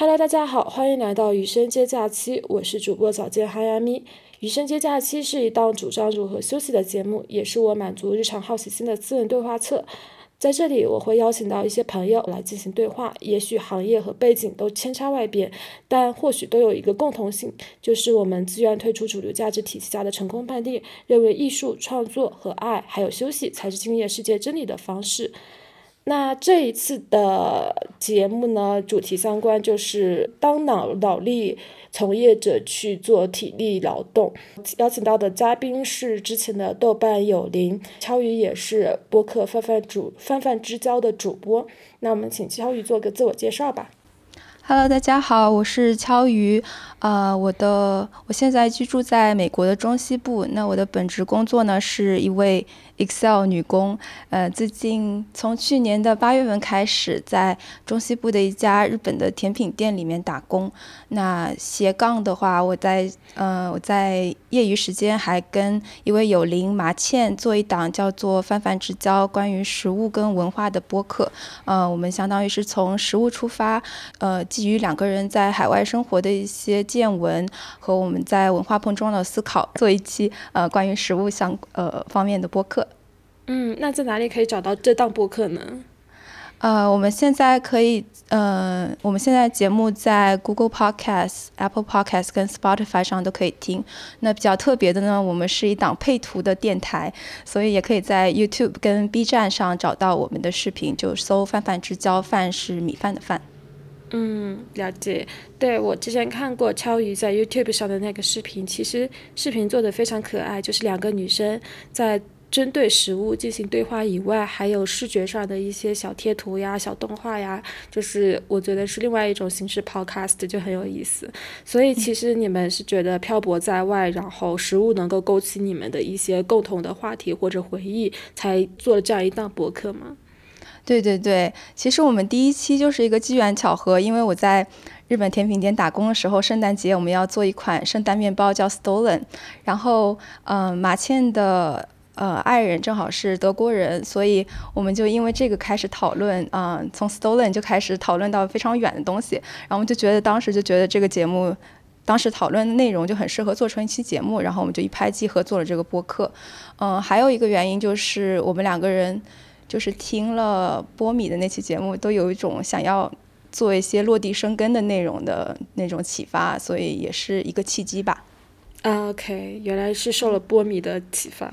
Hello，大家好，欢迎来到余生接假期，我是主播早见哈呀咪。余生接假期是一档主张如何休息的节目，也是我满足日常好奇心的私人对话册。在这里，我会邀请到一些朋友来进行对话，也许行业和背景都千差万别，但或许都有一个共同性，就是我们自愿退出主流价值体系下的成功判定，认为艺术创作和爱还有休息才是经验世界真理的方式。那这一次的节目呢，主题相关就是当脑脑力从业者去做体力劳动。邀请到的嘉宾是之前的豆瓣有灵，敲鱼也是播客泛泛主泛泛之交的主播。那我们请敲鱼做个自我介绍吧。Hello，大家好，我是敲鱼。呃，我的我现在居住在美国的中西部。那我的本职工作呢，是一位。Excel 女工，呃，最近从去年的八月份开始，在中西部的一家日本的甜品店里面打工。那斜杠的话，我在呃，我在业余时间还跟一位友邻麻茜做一档叫做“泛泛之交”关于食物跟文化的播客。呃，我们相当于是从食物出发，呃，基于两个人在海外生活的一些见闻和我们在文化碰撞的思考，做一期呃关于食物相呃方面的播客。嗯，那在哪里可以找到这档播客呢？呃，我们现在可以，呃，我们现在节目在 Google Podcast、Apple Podcast 跟 Spotify 上都可以听。那比较特别的呢，我们是一档配图的电台，所以也可以在 YouTube 跟 B 站上找到我们的视频，就搜“泛泛之交”，饭是米饭的饭。嗯，了解。对我之前看过超鱼在 YouTube 上的那个视频，其实视频做的非常可爱，就是两个女生在。针对食物进行对话以外，还有视觉上的一些小贴图呀、小动画呀，就是我觉得是另外一种形式 podcast 就很有意思。所以其实你们是觉得漂泊在外，然后食物能够勾起你们的一些共同的话题或者回忆，才做了这样一档博客吗？对对对，其实我们第一期就是一个机缘巧合，因为我在日本甜品店打工的时候，圣诞节我们要做一款圣诞面包叫 Stolen，然后嗯，马倩的。呃，爱人正好是德国人，所以我们就因为这个开始讨论，嗯，从 stolen 就开始讨论到非常远的东西，然后我们就觉得当时就觉得这个节目，当时讨论的内容就很适合做成一期节目，然后我们就一拍即合做了这个播客。嗯，还有一个原因就是我们两个人就是听了波米的那期节目，都有一种想要做一些落地生根的内容的那种启发，所以也是一个契机吧。啊，OK，原来是受了波米的启发。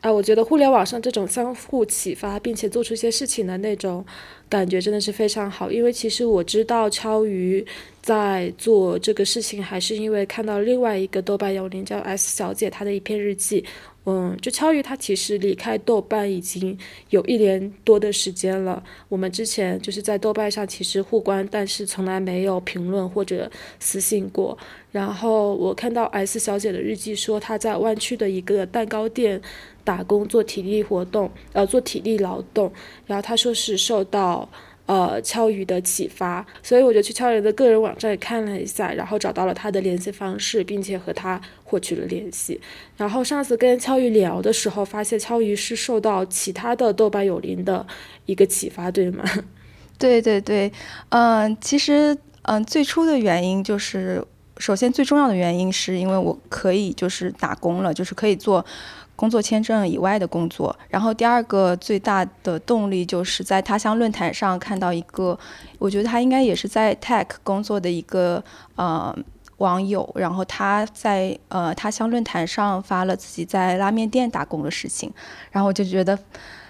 啊，我觉得互联网上这种相互启发，并且做出一些事情的那种感觉真的是非常好。因为其实我知道超鱼在做这个事情，还是因为看到另外一个豆瓣有灵叫 S 小姐她的一篇日记。嗯，就超鱼他其实离开豆瓣已经有一年多的时间了。我们之前就是在豆瓣上其实互关，但是从来没有评论或者私信过。然后我看到 S 小姐的日记说她在湾区的一个蛋糕店。打工做体力活动，呃，做体力劳动，然后他说是受到呃敲鱼的启发，所以我就去敲鱼的个人网站看了一下，然后找到了他的联系方式，并且和他获取了联系。然后上次跟敲鱼聊的时候，发现敲鱼是受到其他的豆瓣有灵的一个启发，对吗？对 对对，嗯，其实嗯，最初的原因就是，首先最重要的原因是因为我可以就是打工了，就是可以做。工作签证以外的工作，然后第二个最大的动力就是在他乡论坛上看到一个，我觉得他应该也是在 tech 工作的一个呃网友，然后他在呃他乡论坛上发了自己在拉面店打工的事情，然后我就觉得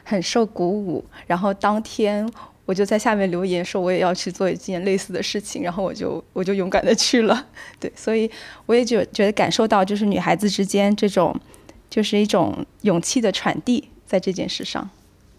很受鼓舞，然后当天我就在下面留言说我也要去做一件类似的事情，然后我就我就勇敢的去了，对，所以我也觉觉得感受到就是女孩子之间这种。就是一种勇气的传递，在这件事上。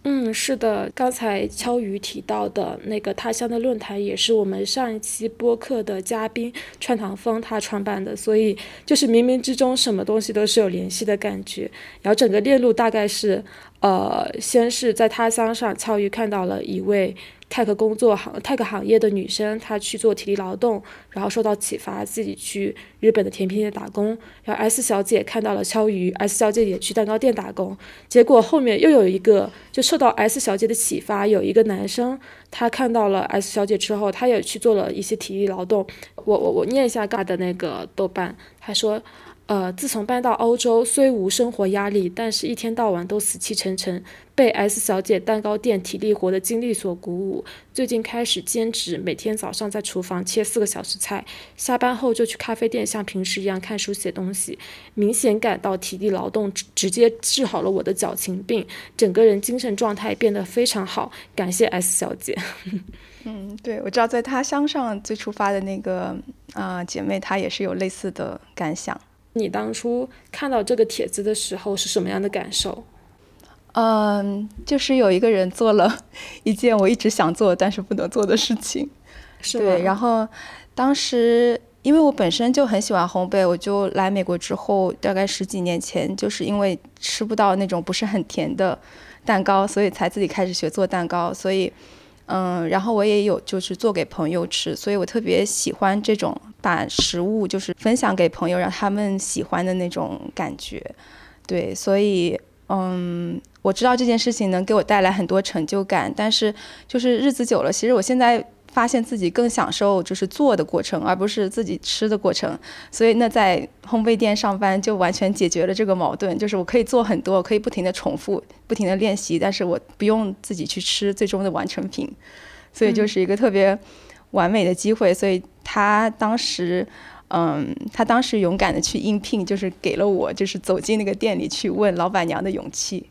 嗯，是的，刚才敲鱼提到的那个他乡的论坛，也是我们上一期播客的嘉宾串堂风他创办的，所以就是冥冥之中什么东西都是有联系的感觉。然后整个链路大概是，呃，先是在他乡上，敲鱼看到了一位 tech 工作行 tech 行业的女生，她去做体力劳动，然后受到启发，自己去日本的甜品店打工。然后 S 小姐看到了敲鱼，S 小姐也去蛋糕店打工。结果后面又有一个，就受到 S 小姐的启发，有一个男生，他看到了 S 小姐之后，他也去做了一些体力劳动。我我我念一下他的那个豆瓣，他说。呃，自从搬到欧洲，虽无生活压力，但是一天到晚都死气沉沉，被 S 小姐蛋糕店体力活的经历所鼓舞。最近开始兼职，每天早上在厨房切四个小时菜，下班后就去咖啡店，像平时一样看书写东西。明显感到体力劳动直接治好了我的矫情病，整个人精神状态变得非常好。感谢 S 小姐。嗯，对，我知道在他乡上最初发的那个啊姐妹，她也是有类似的感想。你当初看到这个帖子的时候是什么样的感受？嗯，就是有一个人做了 一件我一直想做但是不能做的事情，是对。然后当时因为我本身就很喜欢烘焙，我就来美国之后，大概十几年前，就是因为吃不到那种不是很甜的蛋糕，所以才自己开始学做蛋糕。所以。嗯，然后我也有就是做给朋友吃，所以我特别喜欢这种把食物就是分享给朋友，让他们喜欢的那种感觉。对，所以嗯，我知道这件事情能给我带来很多成就感，但是就是日子久了，其实我现在。发现自己更享受就是做的过程，而不是自己吃的过程。所以那在烘焙店上班就完全解决了这个矛盾，就是我可以做很多，可以不停的重复、不停的练习，但是我不用自己去吃最终的完成品。所以就是一个特别完美的机会。所以他当时，嗯，他当时勇敢的去应聘，就是给了我就是走进那个店里去问老板娘的勇气。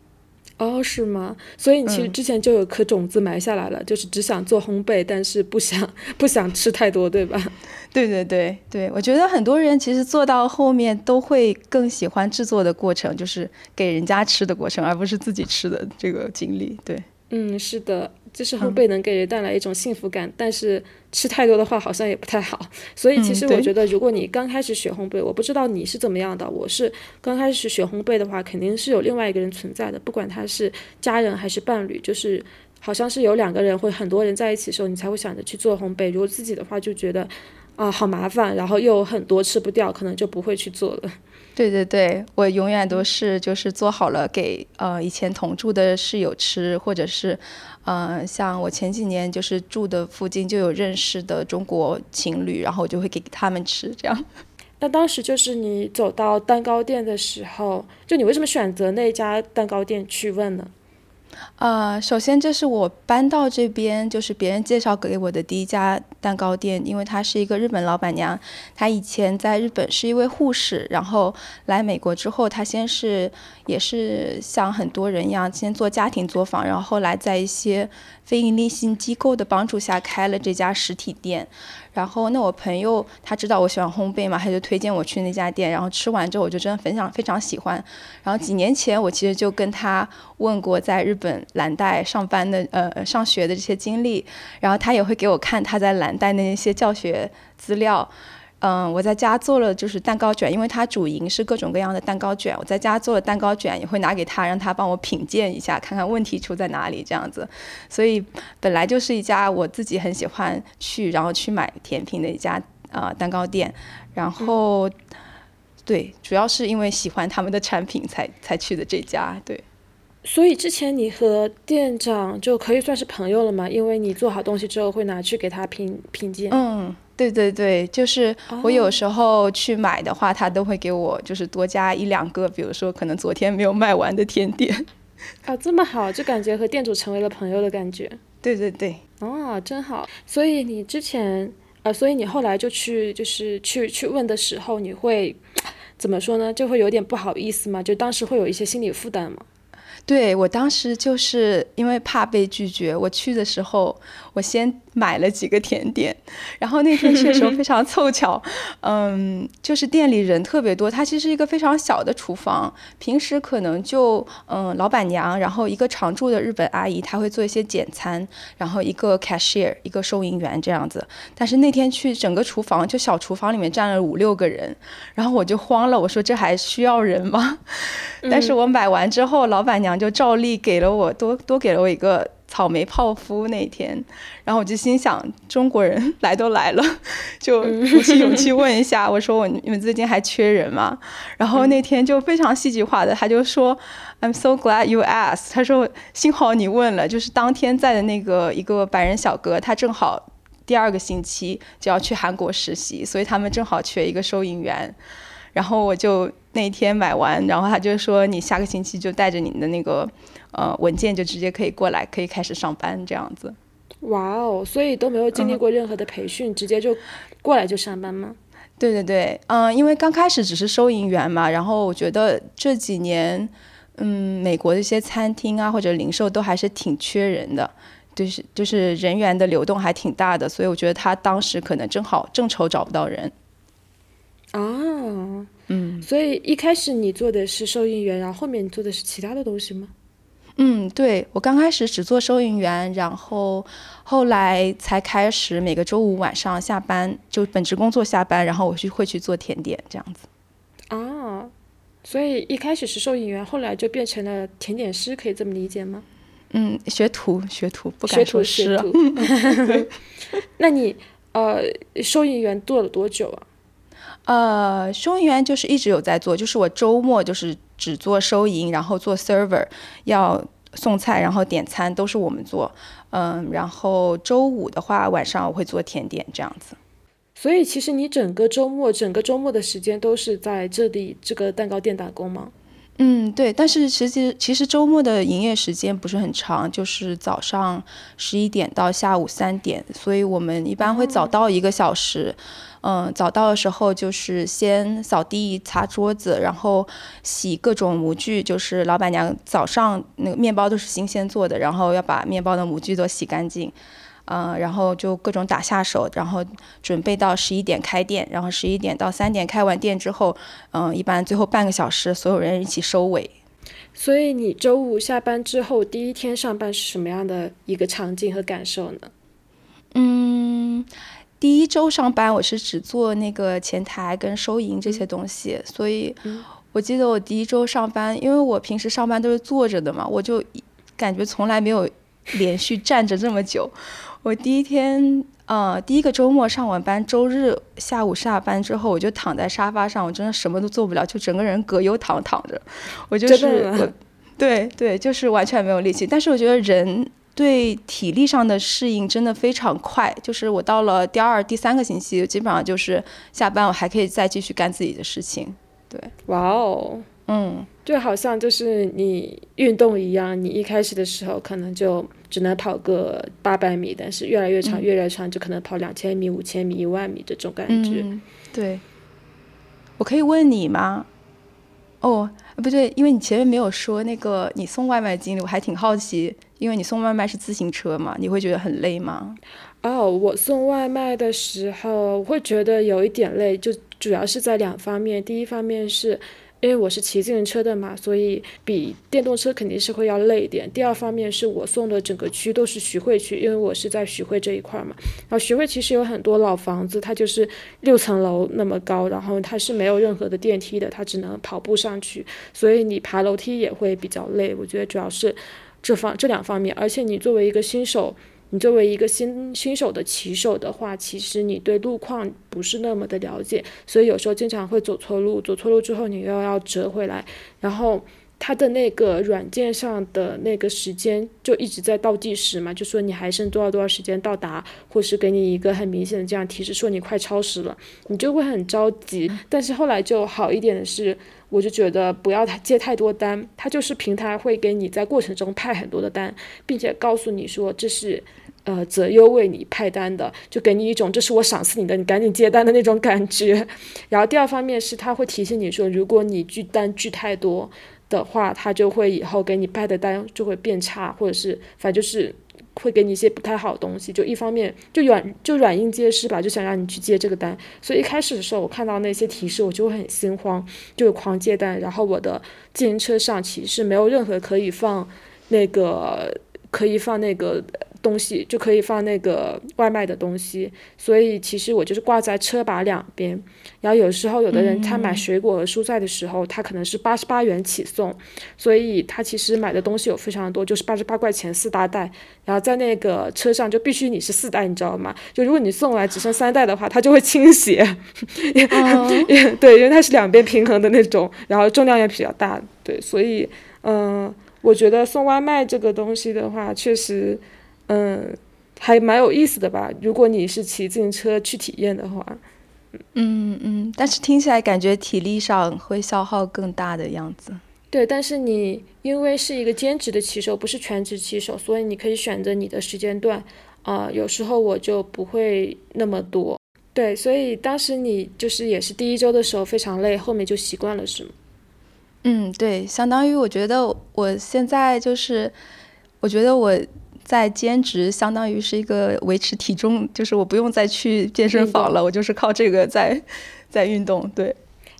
哦，是吗？所以你其实之前就有颗种子埋下来了，就是只想做烘焙，但是不想不想吃太多，对吧？对对对对，我觉得很多人其实做到后面都会更喜欢制作的过程，就是给人家吃的过程，而不是自己吃的这个经历。对，嗯，是的。就是烘焙能给人带来一种幸福感，但是吃太多的话好像也不太好。所以其实我觉得，如果你刚开始学烘焙，我不知道你是怎么样的。我是刚开始学烘焙的话，肯定是有另外一个人存在的，不管他是家人还是伴侣，就是好像是有两个人或很多人在一起的时候，你才会想着去做烘焙。如果自己的话，就觉得啊好麻烦，然后又很多吃不掉，可能就不会去做了。对对对，我永远都是就是做好了给呃以前同住的室友吃，或者是，嗯，像我前几年就是住的附近就有认识的中国情侣，然后我就会给他们吃这样。那当时就是你走到蛋糕店的时候，就你为什么选择那家蛋糕店去问呢？呃，首先这是我搬到这边，就是别人介绍给我的第一家蛋糕店，因为她是一个日本老板娘，她以前在日本是一位护士，然后来美国之后，她先是也是像很多人一样，先做家庭作坊，然后后来在一些非营利性机构的帮助下开了这家实体店。然后，那我朋友他知道我喜欢烘焙嘛，他就推荐我去那家店。然后吃完之后，我就真的非常非常喜欢。然后几年前，我其实就跟他问过在日本蓝带上班的呃上学的这些经历，然后他也会给我看他在蓝带的那些教学资料。嗯，我在家做了就是蛋糕卷，因为它主营是各种各样的蛋糕卷。我在家做了蛋糕卷，也会拿给他，让他帮我品鉴一下，看看问题出在哪里这样子。所以本来就是一家我自己很喜欢去，然后去买甜品的一家啊蛋糕店。然后，对，主要是因为喜欢他们的产品才才去的这家。对。所以之前你和店长就可以算是朋友了嘛？因为你做好东西之后会拿去给他品品鉴。嗯。对对对，就是我有时候去买的话，他都会给我就是多加一两个，比如说可能昨天没有卖完的甜点。啊，这么好，就感觉和店主成为了朋友的感觉。对对对，哦，真好。所以你之前，呃，所以你后来就去，就是去去问的时候，你会怎么说呢？就会有点不好意思嘛？就当时会有一些心理负担吗？对我当时就是因为怕被拒绝，我去的时候，我先买了几个甜点，然后那天去的时候非常凑巧，嗯，就是店里人特别多，它其实一个非常小的厨房，平时可能就嗯老板娘，然后一个常驻的日本阿姨，她会做一些简餐，然后一个 cashier，一个收银员这样子，但是那天去整个厨房就小厨房里面站了五六个人，然后我就慌了，我说这还需要人吗？但是我买完之后，老板娘。就照例给了我多多给了我一个草莓泡芙那天，然后我就心想，中国人来都来了，就鼓起勇气 问一下，我说我你们最近还缺人吗？然后那天就非常戏剧化的，他就说，I'm so glad you asked。他说幸好你问了，就是当天在的那个一个白人小哥，他正好第二个星期就要去韩国实习，所以他们正好缺一个收银员。然后我就那天买完，然后他就说你下个星期就带着你的那个呃文件就直接可以过来，可以开始上班这样子。哇哦，所以都没有经历过任何的培训，直接就过来就上班吗？对对对，嗯，因为刚开始只是收银员嘛，然后我觉得这几年，嗯，美国的一些餐厅啊或者零售都还是挺缺人的，就是就是人员的流动还挺大的，所以我觉得他当时可能正好正愁找不到人。啊，嗯，所以一开始你做的是收银员，然后后面你做的是其他的东西吗？嗯，对，我刚开始只做收银员，然后后来才开始每个周五晚上下班就本职工作下班，然后我去会去做甜点这样子。啊，所以一开始是收银员，后来就变成了甜点师，可以这么理解吗？嗯，学徒，学徒，不敢说师。那你呃，收银员做了多久啊？呃，收银员就是一直有在做，就是我周末就是只做收银，然后做 server，要送菜，然后点餐都是我们做。嗯，然后周五的话晚上我会做甜点这样子。所以其实你整个周末，整个周末的时间都是在这里这个蛋糕店打工吗？嗯，对。但是其实其实周末的营业时间不是很长，就是早上十一点到下午三点，所以我们一般会早到一个小时。嗯，早到的时候就是先扫地、擦桌子，然后洗各种模具。就是老板娘早上那个面包都是新鲜做的，然后要把面包的模具都洗干净。嗯，然后就各种打下手，然后准备到十一点开店，然后十一点到三点开完店之后，嗯，一般最后半个小时所有人一起收尾。所以你周五下班之后第一天上班是什么样的一个场景和感受呢？嗯。第一周上班，我是只做那个前台跟收银这些东西，所以我记得我第一周上班，因为我平时上班都是坐着的嘛，我就感觉从来没有连续站着这么久。我第一天，呃，第一个周末上完班，周日下午下班之后，我就躺在沙发上，我真的什么都做不了，就整个人葛优躺躺着，我就是我，对对，就是完全没有力气。但是我觉得人。对体力上的适应真的非常快，就是我到了第二、第三个星期，基本上就是下班我还可以再继续干自己的事情。对，哇哦，嗯，就好像就是你运动一样，你一开始的时候可能就只能跑个八百米，但是越来越长，越来越长，就可能跑两千米、五千米、一万米这种感觉。对，我可以问你吗？哦，不对，因为你前面没有说那个你送外卖的经历，我还挺好奇。因为你送外卖是自行车嘛，你会觉得很累吗？哦，我送外卖的时候，我会觉得有一点累，就主要是在两方面。第一方面是因为我是骑自行车的嘛，所以比电动车肯定是会要累一点。第二方面是我送的整个区都是徐汇区，因为我是在徐汇这一块儿嘛。然后徐汇其实有很多老房子，它就是六层楼那么高，然后它是没有任何的电梯的，它只能跑步上去，所以你爬楼梯也会比较累。我觉得主要是。这方这两方面，而且你作为一个新手，你作为一个新新手的骑手的话，其实你对路况不是那么的了解，所以有时候经常会走错路，走错路之后你又要折回来，然后它的那个软件上的那个时间就一直在倒计时嘛，就说你还剩多少多少时间到达，或是给你一个很明显的这样提示，说你快超时了，你就会很着急。但是后来就好一点的是。我就觉得不要他接太多单，它就是平台会给你在过程中派很多的单，并且告诉你说这是，呃择优为你派单的，就给你一种这是我赏赐你的，你赶紧接单的那种感觉。然后第二方面是他会提醒你说，如果你拒单拒太多的话，他就会以后给你派的单就会变差，或者是反正就是。会给你一些不太好的东西，就一方面就软就软硬皆施吧，就想让你去接这个单。所以一开始的时候，我看到那些提示，我就会很心慌，就狂接单。然后我的自行车上其实没有任何可以放那个可以放那个东西，就可以放那个外卖的东西，所以其实我就是挂在车把两边。然后有时候有的人他买水果和蔬菜的时候，他可能是八十八元起送，所以他其实买的东西有非常多，就是八十八块钱四大袋。然后在那个车上就必须你是四袋，你知道吗？就如果你送来只剩三袋的话，它就会倾斜。对，因为它是两边平衡的那种，然后重量也比较大。对，所以嗯。我觉得送外卖这个东西的话，确实，嗯，还蛮有意思的吧。如果你是骑自行车去体验的话，嗯嗯，但是听起来感觉体力上会消耗更大的样子。对，但是你因为是一个兼职的骑手，不是全职骑手，所以你可以选择你的时间段。啊，有时候我就不会那么多。对，所以当时你就是也是第一周的时候非常累，后面就习惯了，是吗？嗯，对，相当于我觉得我现在就是，我觉得我在兼职，相当于是一个维持体重，就是我不用再去健身房了，我就是靠这个在在运动。对，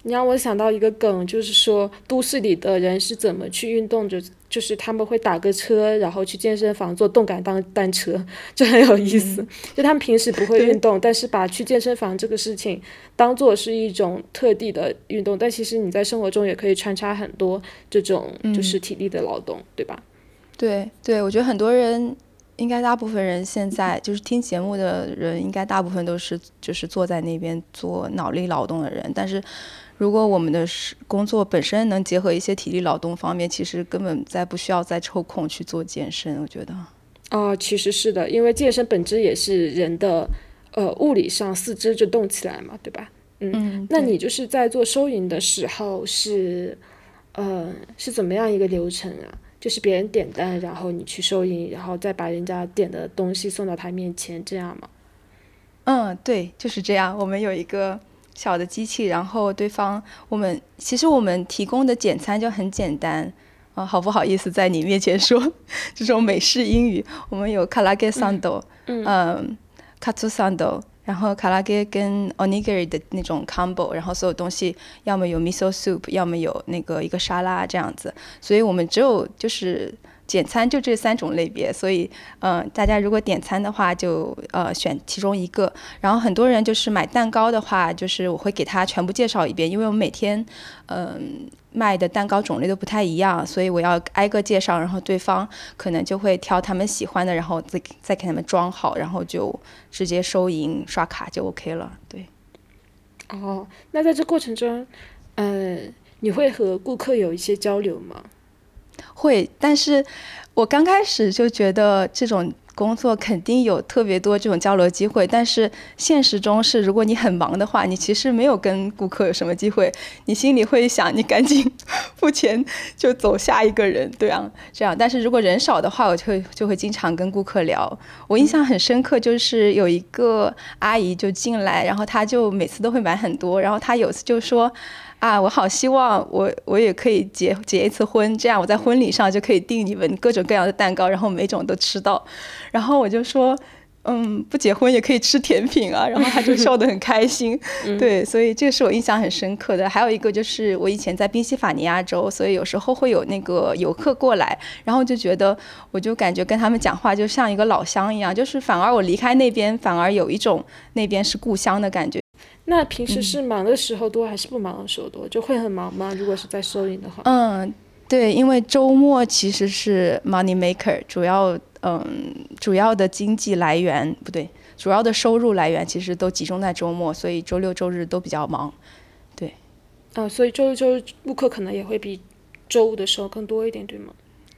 你让我想到一个梗，就是说都市里的人是怎么去运动，就就是他们会打个车，然后去健身房做动感单单车，就很有意思。就他们平时不会运动，但是把去健身房这个事情。当做是一种特地的运动，但其实你在生活中也可以穿插很多这种就是体力的劳动，对吧？对对，我觉得很多人，应该大部分人现在就是听节目的人，应该大部分都是就是坐在那边做脑力劳动的人。但是，如果我们的工作本身能结合一些体力劳动方面，其实根本再不需要再抽空去做健身。我觉得。哦，其实是的，因为健身本质也是人的。呃，物理上四肢就动起来嘛，对吧？嗯，那你就是在做收银的时候是，呃，是怎么样一个流程啊？就是别人点单，然后你去收银，然后再把人家点的东西送到他面前，这样吗？嗯，对，就是这样。我们有一个小的机器，然后对方，我们其实我们提供的简餐就很简单啊，好不好意思在你面前说这种美式英语？我们有卡拉给桑豆，嗯。卡祖桑豆，然后卡拉给跟 onigiri 的那种 combo，然后所有东西要么有 miso soup，要么有那个一个沙拉这样子，所以我们只有就是。简餐就这三种类别，所以，嗯，大家如果点餐的话，就呃选其中一个。然后很多人就是买蛋糕的话，就是我会给他全部介绍一遍，因为我每天，嗯，卖的蛋糕种类都不太一样，所以我要挨个介绍。然后对方可能就会挑他们喜欢的，然后再再给他们装好，然后就直接收银刷卡就 OK 了。对。哦，那在这过程中，嗯，你会和顾客有一些交流吗？会，但是我刚开始就觉得这种工作肯定有特别多这种交流机会，但是现实中是，如果你很忙的话，你其实没有跟顾客有什么机会，你心里会想，你赶紧 付钱就走下一个人，对啊，这样。但是如果人少的话，我就会就会经常跟顾客聊。我印象很深刻，就是有一个阿姨就进来，然后她就每次都会买很多，然后她有次就说。啊，我好希望我我也可以结结一次婚，这样我在婚礼上就可以订你们各种各样的蛋糕，然后每种都吃到。然后我就说，嗯，不结婚也可以吃甜品啊。然后他就笑得很开心。对，所以这个是我印象很深刻的。还有一个就是我以前在宾夕法尼亚州，所以有时候会有那个游客过来，然后就觉得我就感觉跟他们讲话就像一个老乡一样，就是反而我离开那边，反而有一种那边是故乡的感觉。那平时是忙的时候多还是不忙的时候多？就会很忙吗？如果是在收银的话？嗯，对，因为周末其实是 money maker，主要嗯主要的经济来源不对，主要的收入来源其实都集中在周末，所以周六周日都比较忙。对。啊，所以周六周日顾客可能也会比周五的时候更多一点，对吗？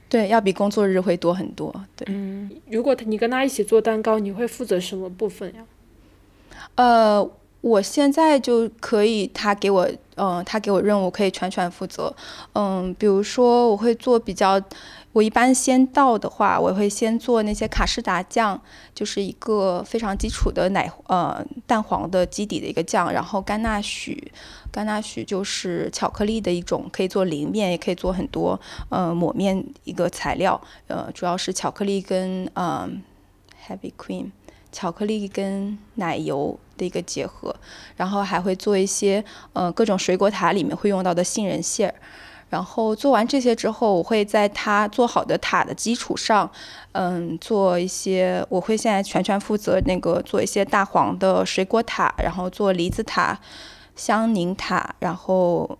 对，要比工作日会多很多。对。嗯，如果你跟他一起做蛋糕，你会负责什么部分呀？呃。我现在就可以，他给我，嗯，他给我任务可以全权负责，嗯，比如说我会做比较，我一般先到的话，我会先做那些卡士达酱，就是一个非常基础的奶，呃，蛋黄的基底的一个酱，然后甘纳许，甘纳许就是巧克力的一种，可以做淋面，也可以做很多，呃，抹面一个材料，呃，主要是巧克力跟，嗯，heavy cream。巧克力跟奶油的一个结合，然后还会做一些呃各种水果塔里面会用到的杏仁馅儿，然后做完这些之后，我会在它做好的塔的基础上，嗯，做一些。我会现在全权负责那个做一些大黄的水果塔，然后做梨子塔、香柠塔，然后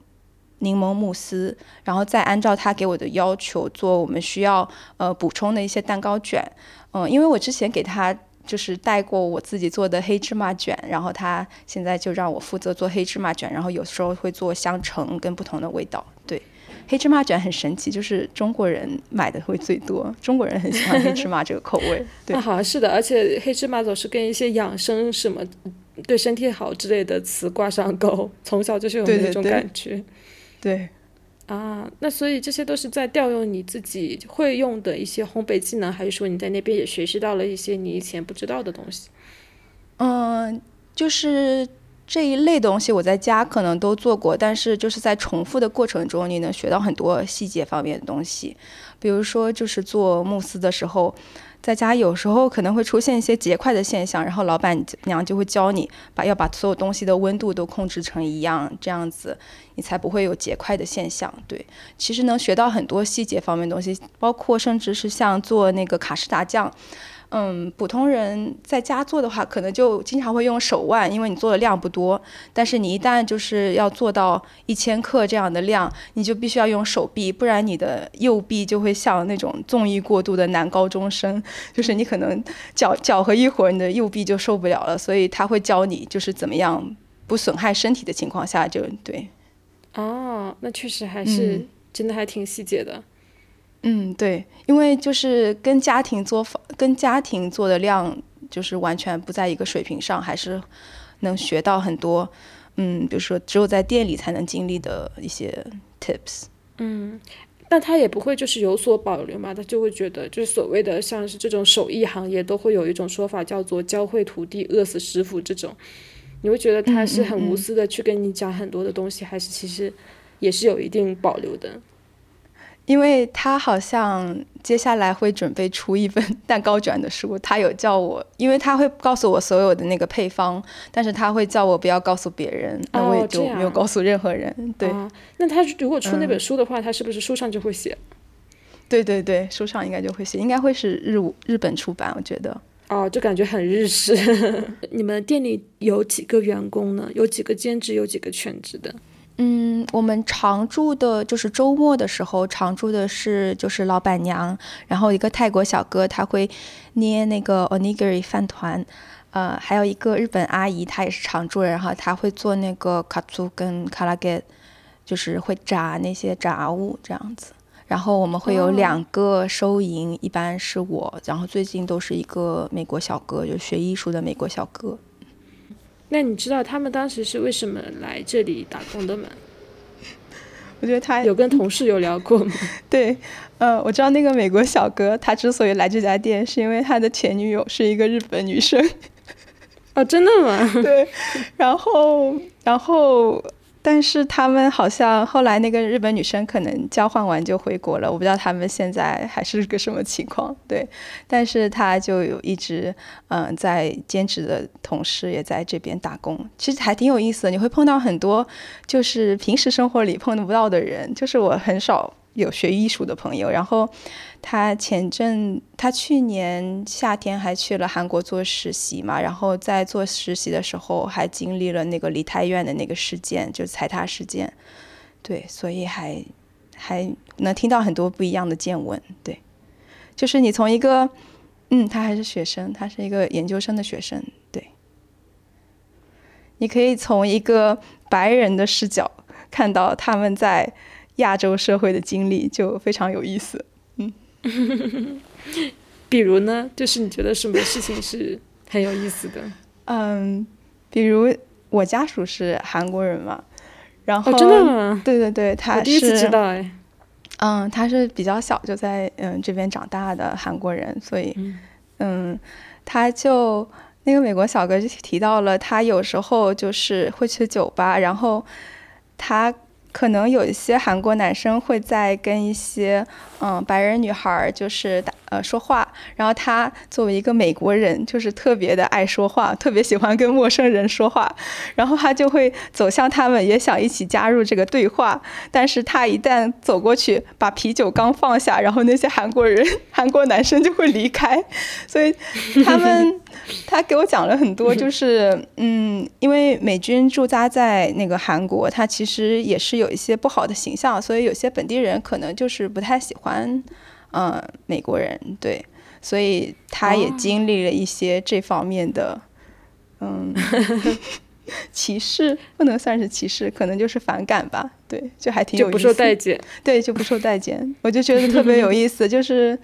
柠檬慕斯，然后再按照他给我的要求做我们需要呃补充的一些蛋糕卷。嗯，因为我之前给他就是带过我自己做的黑芝麻卷，然后他现在就让我负责做黑芝麻卷，然后有时候会做香橙跟不同的味道。对。黑芝麻卷很神奇，就是中国人买的会最多，中国人很喜欢黑芝麻这个口味。对，好像是的，而且黑芝麻总是跟一些养生什么、对身体好之类的词挂上钩，从小就是有那种感觉。对，啊，那所以这些都是在调用你自己会用的一些烘焙技能，还是说你在那边也学习到了一些你以前不知道的东西？嗯，就是。这一类东西我在家可能都做过，但是就是在重复的过程中，你能学到很多细节方面的东西。比如说，就是做慕斯的时候，在家有时候可能会出现一些结块的现象，然后老板娘就会教你把要把所有东西的温度都控制成一样，这样子你才不会有结块的现象。对，其实能学到很多细节方面的东西，包括甚至是像做那个卡士达酱。嗯，普通人在家做的话，可能就经常会用手腕，因为你做的量不多。但是你一旦就是要做到一千克这样的量，你就必须要用手臂，不然你的右臂就会像那种纵欲过度的男高中生，就是你可能搅搅和一会儿，你的右臂就受不了了。所以他会教你，就是怎么样不损害身体的情况下就对。哦，那确实还是真的还挺细节的。嗯，对，因为就是跟家庭做法，跟家庭做的量就是完全不在一个水平上，还是能学到很多。嗯，比如说只有在店里才能经历的一些 tips。嗯，那他也不会就是有所保留嘛？他就会觉得，就是所谓的像是这种手艺行业，都会有一种说法叫做“教会徒弟，饿死师傅”这种。你会觉得他是很无私的去跟你讲很多的东西，还是其实也是有一定保留的？因为他好像接下来会准备出一本蛋糕卷的书，他有叫我，因为他会告诉我所有的那个配方，但是他会叫我不要告诉别人，那我也就没有告诉任何人。对，那他如果出那本书的话，他是不是书上就会写？对对对，书上应该就会写，应该会是日日本出版，我觉得。哦，就感觉很日式。你们店里有几个员工呢？有几个兼职，有几个全职的？嗯，我们常住的就是周末的时候，常住的是就是老板娘，然后一个泰国小哥他会捏那个 onigiri 饭团，呃，还有一个日本阿姨，她也是常住人，然后她会做那个 katsu 跟 karage，就是会炸那些炸物这样子。然后我们会有两个收银，一般是我，然后最近都是一个美国小哥，就学艺术的美国小哥。那你知道他们当时是为什么来这里打工的吗？我觉得他有跟同事有聊过吗？对，呃，我知道那个美国小哥，他之所以来这家店，是因为他的前女友是一个日本女生。哦，真的吗？对，然后，然后。但是他们好像后来那个日本女生可能交换完就回国了，我不知道他们现在还是个什么情况。对，但是他就有一直嗯在兼职的同事也在这边打工，其实还挺有意思的。你会碰到很多就是平时生活里碰不到的人，就是我很少有学艺术的朋友，然后。他前阵，他去年夏天还去了韩国做实习嘛，然后在做实习的时候还经历了那个梨泰院的那个事件，就踩踏事件，对，所以还还能听到很多不一样的见闻，对，就是你从一个，嗯，他还是学生，他是一个研究生的学生，对，你可以从一个白人的视角看到他们在亚洲社会的经历，就非常有意思。嗯 比如呢，就是你觉得什么事情是很有意思的？嗯，比如我家属是韩国人嘛，然后真的吗？对对对，他是第一次知道哎。嗯，他是比较小就在嗯这边长大的韩国人，所以嗯，他就那个美国小哥就提到了，他有时候就是会去酒吧，然后他。可能有一些韩国男生会在跟一些嗯白人女孩就是打呃说话，然后她作为一个美国人，就是特别的爱说话，特别喜欢跟陌生人说话，然后他就会走向他们，也想一起加入这个对话，但是他一旦走过去，把啤酒刚放下，然后那些韩国人、韩国男生就会离开，所以他们 他给我讲了很多，就是嗯，因为美军驻扎在那个韩国，他其实也是有一些不好的形象，所以有些本地人可能就是不太喜欢。嗯，美国人对，所以他也经历了一些这方面的，嗯，歧视不能算是歧视，可能就是反感吧。对，就还挺有意思。就不受待见。对，就不受待见。我就觉得特别有意思，就是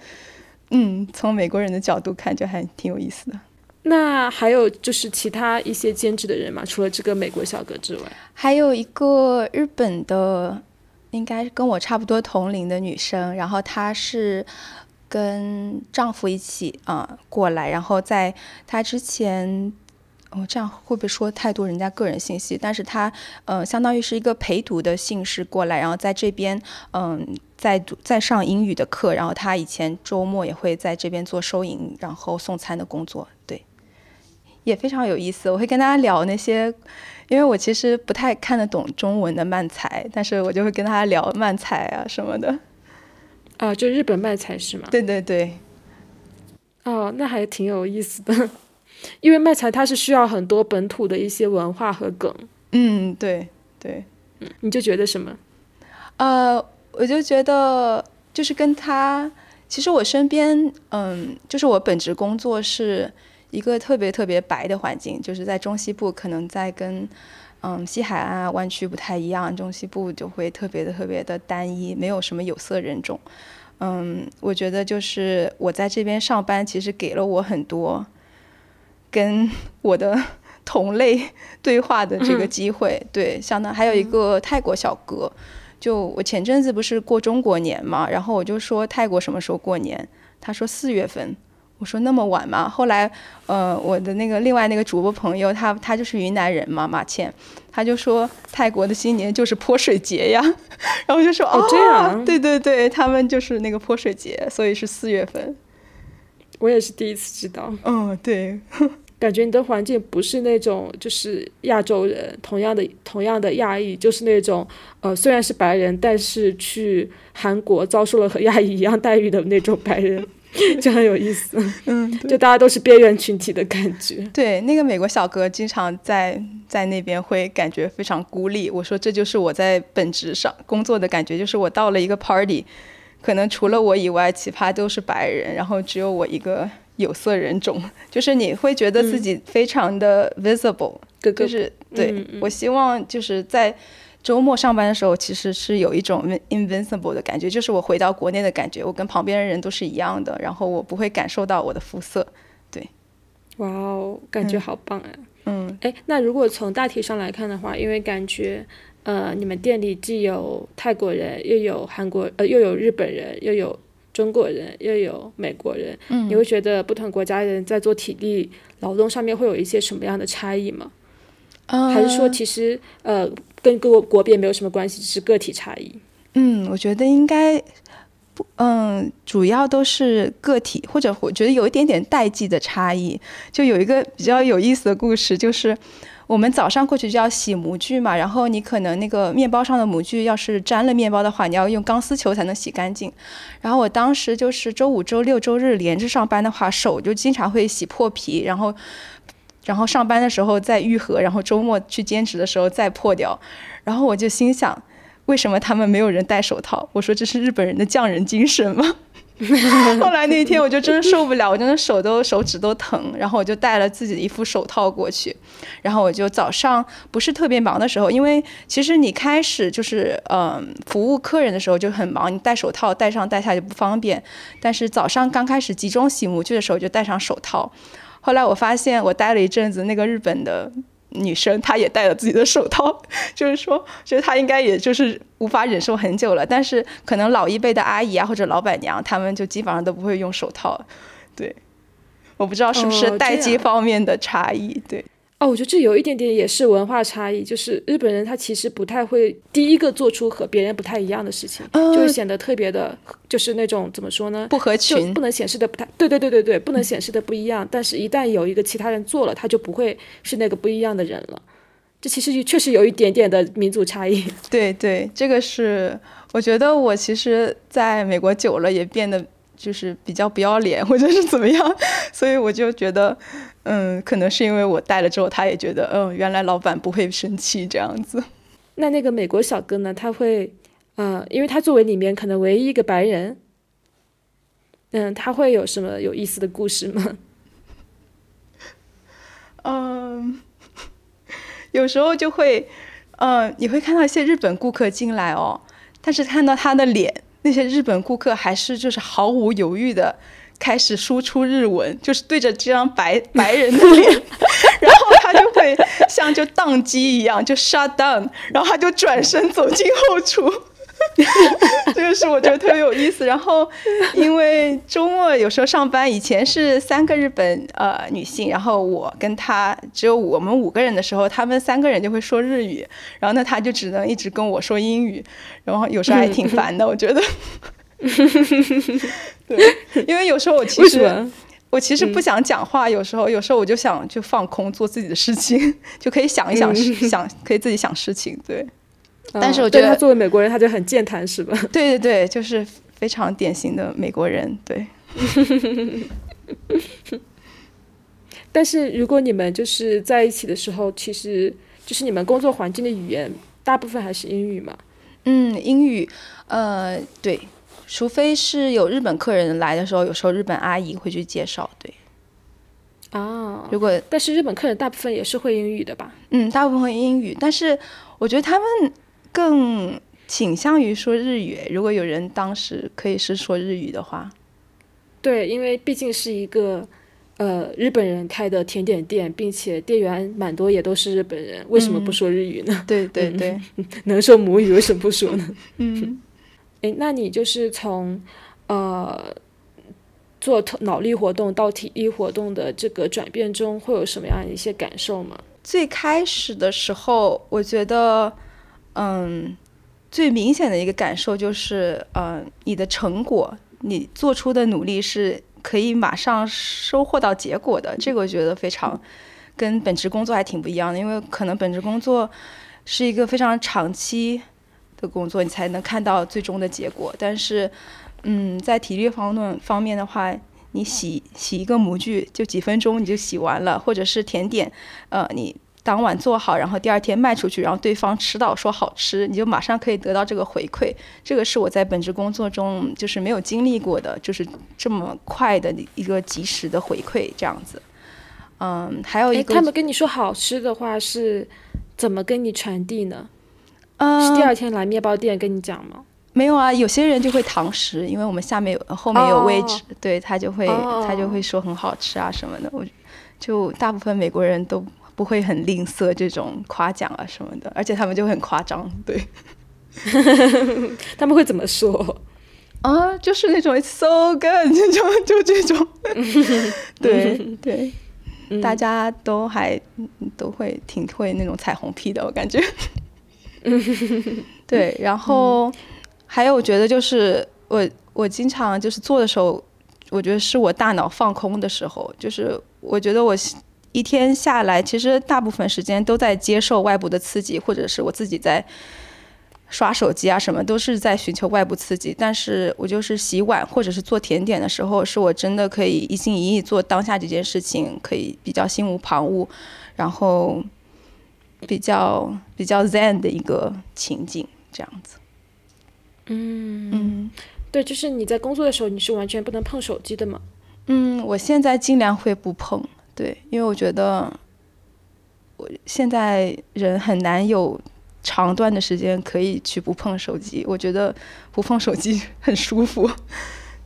嗯，从美国人的角度看，就还挺有意思的。那还有就是其他一些兼职的人嘛？除了这个美国小哥之外，还有一个日本的。应该跟我差不多同龄的女生，然后她是跟丈夫一起啊过来，然后在她之前，哦这样会不会说太多人家个人信息？但是她呃相当于是一个陪读的姓氏过来，然后在这边嗯在读在上英语的课，然后她以前周末也会在这边做收银，然后送餐的工作，对，也非常有意思。我会跟大家聊那些。因为我其实不太看得懂中文的漫才，但是我就会跟他聊漫才啊什么的。啊，就日本漫才是吗？对对对。哦，那还挺有意思的，因为漫才它是需要很多本土的一些文化和梗。嗯，对对。嗯，你就觉得什么？呃，我就觉得就是跟他，其实我身边，嗯，就是我本职工作是。一个特别特别白的环境，就是在中西部，可能在跟嗯西海岸啊湾区不太一样，中西部就会特别的特别的单一，没有什么有色人种。嗯，我觉得就是我在这边上班，其实给了我很多跟 我的 同类对话的这个机会。对，相当还有一个泰国小哥，就我前阵子不是过中国年嘛，然后我就说泰国什么时候过年，他说四月份。我说那么晚吗？后来，呃，我的那个另外那个主播朋友，他他就是云南人嘛，马倩，他就说泰国的新年就是泼水节呀，然后我就说哦，这样，对对对，他们就是那个泼水节，所以是四月份。我也是第一次知道。嗯，对，感觉你的环境不是那种就是亚洲人，同样的同样的亚裔，就是那种呃虽然是白人，但是去韩国遭受了和亚裔一样待遇的那种白人。就很有意思，嗯，就大家都是边缘群体的感觉。对，那个美国小哥经常在在那边会感觉非常孤立。我说这就是我在本职上工作的感觉，就是我到了一个 party，可能除了我以外，其他都是白人，然后只有我一个有色人种，就是你会觉得自己非常的 visible，就是对我希望就是在。周末上班的时候，其实是有一种 invincible 的感觉，就是我回到国内的感觉，我跟旁边的人都是一样的，然后我不会感受到我的肤色。对，哇哦，感觉好棒啊！嗯，哎，那如果从大体上来看的话，因为感觉，呃，你们店里既有泰国人，又有韩国，呃，又有日本人，又有中国人，又有美国人，嗯，你会觉得不同国家人在做体力劳动上面会有一些什么样的差异吗？还是说其实呃？跟各个国别没有什么关系，只是个体差异。嗯，我觉得应该不，嗯，主要都是个体，或者我觉得有一点点代际的差异。就有一个比较有意思的故事，就是我们早上过去就要洗模具嘛，然后你可能那个面包上的模具要是沾了面包的话，你要用钢丝球才能洗干净。然后我当时就是周五、周六、周日连着上班的话，手就经常会洗破皮，然后。然后上班的时候再愈合，然后周末去兼职的时候再破掉，然后我就心想，为什么他们没有人戴手套？我说这是日本人的匠人精神吗？后来那一天我就真的受不了，我真的手都手指都疼，然后我就带了自己的一副手套过去，然后我就早上不是特别忙的时候，因为其实你开始就是嗯服务客人的时候就很忙，你戴手套戴上戴下就不方便，但是早上刚开始集中洗模具的时候就戴上手套。后来我发现，我待了一阵子，那个日本的女生她也戴了自己的手套，就是说，觉得她应该也就是无法忍受很久了。但是可能老一辈的阿姨啊或者老板娘，他们就基本上都不会用手套。对，我不知道是不是代际方面的差异。对，哦，我觉得这有一点点也是文化差异，就是日本人他其实不太会第一个做出和别人不太一样的事情，就会显得特别的，就是那种怎么说呢？不合群，不能显示的不太对，对，对，对，对，不能显示的不一样。但是，一旦有一个其他人做了，他就不会是那个不一样的人了。这其实确实有一点点的民族差异。对对，这个是我觉得我其实在美国久了也变得就是比较不要脸或者是怎么样，所以我就觉得，嗯，可能是因为我带了之后，他也觉得，嗯，原来老板不会生气这样子。那那个美国小哥呢？他会，呃，因为他作为里面可能唯一一个白人，嗯，他会有什么有意思的故事吗？嗯。有时候就会，嗯，你会看到一些日本顾客进来哦，但是看到他的脸，那些日本顾客还是就是毫无犹豫的开始输出日文，就是对着这张白白人的脸，然后他就会像就宕机一样就 shut down，然后他就转身走进后厨。这个是我觉得特别有意思。然后，因为周末有时候上班，以前是三个日本呃女性，然后我跟她只有我们五个人的时候，他们三个人就会说日语，然后那，他就只能一直跟我说英语，然后有时候还挺烦的，我觉得。对，因为有时候我其实我其实不想讲话，有时候有时候我就想就放空做自己的事情，就可以想一想想可以自己想事情，对。但是我觉得他作为美国人，他就很健谈，是吧？对对对，就是非常典型的美国人。对。但是如果你们就是在一起的时候，其实就是你们工作环境的语言大部分还是英语嘛？嗯，英语。呃，对，除非是有日本客人来的时候，有时候日本阿姨会去介绍。对。啊。如果但是日本客人大部分也是会英语的吧？嗯，大部分会英语，但是我觉得他们。更倾向于说日语。如果有人当时可以是说日语的话，对，因为毕竟是一个呃日本人开的甜点店，并且店员蛮多也都是日本人，为什么不说日语呢？对对对，能说母语为什么不说呢？嗯，哎，那你就是从呃做脑力活动到体力活动的这个转变中，会有什么样一些感受吗？最开始的时候，我觉得。嗯，最明显的一个感受就是，呃，你的成果，你做出的努力是可以马上收获到结果的。这个我觉得非常跟本职工作还挺不一样的，因为可能本职工作是一个非常长期的工作，你才能看到最终的结果。但是，嗯，在体力方面方面的话，你洗洗一个模具就几分钟你就洗完了，或者是甜点，呃，你。当晚做好，然后第二天卖出去，然后对方吃到说好吃，你就马上可以得到这个回馈。这个是我在本职工作中就是没有经历过的，就是这么快的一个及时的回馈这样子。嗯，还有一个，他们跟你说好吃的话是怎么跟你传递呢？嗯，是第二天来面包店跟你讲吗？没有啊，有些人就会堂食，因为我们下面有后面有位置，对他就会他就会说很好吃啊什么的。我就大部分美国人都。不会很吝啬这种夸奖啊什么的，而且他们就很夸张，对，他们会怎么说？啊，就是那种 it's so good，这种就这种，对对，大家都还都会挺会那种彩虹屁的，我感觉，对，然后还有我觉得就是我我经常就是做的时候，我觉得是我大脑放空的时候，就是我觉得我。一天下来，其实大部分时间都在接受外部的刺激，或者是我自己在刷手机啊，什么都是在寻求外部刺激。但是我就是洗碗或者是做甜点的时候，是我真的可以一心一意做当下这件事情，可以比较心无旁骛，然后比较比较 zen 的一个情景，这样子。嗯嗯，对，就是你在工作的时候，你是完全不能碰手机的嘛？嗯，我现在尽量会不碰。对，因为我觉得我现在人很难有长段的时间可以去不碰手机。我觉得不碰手机很舒服。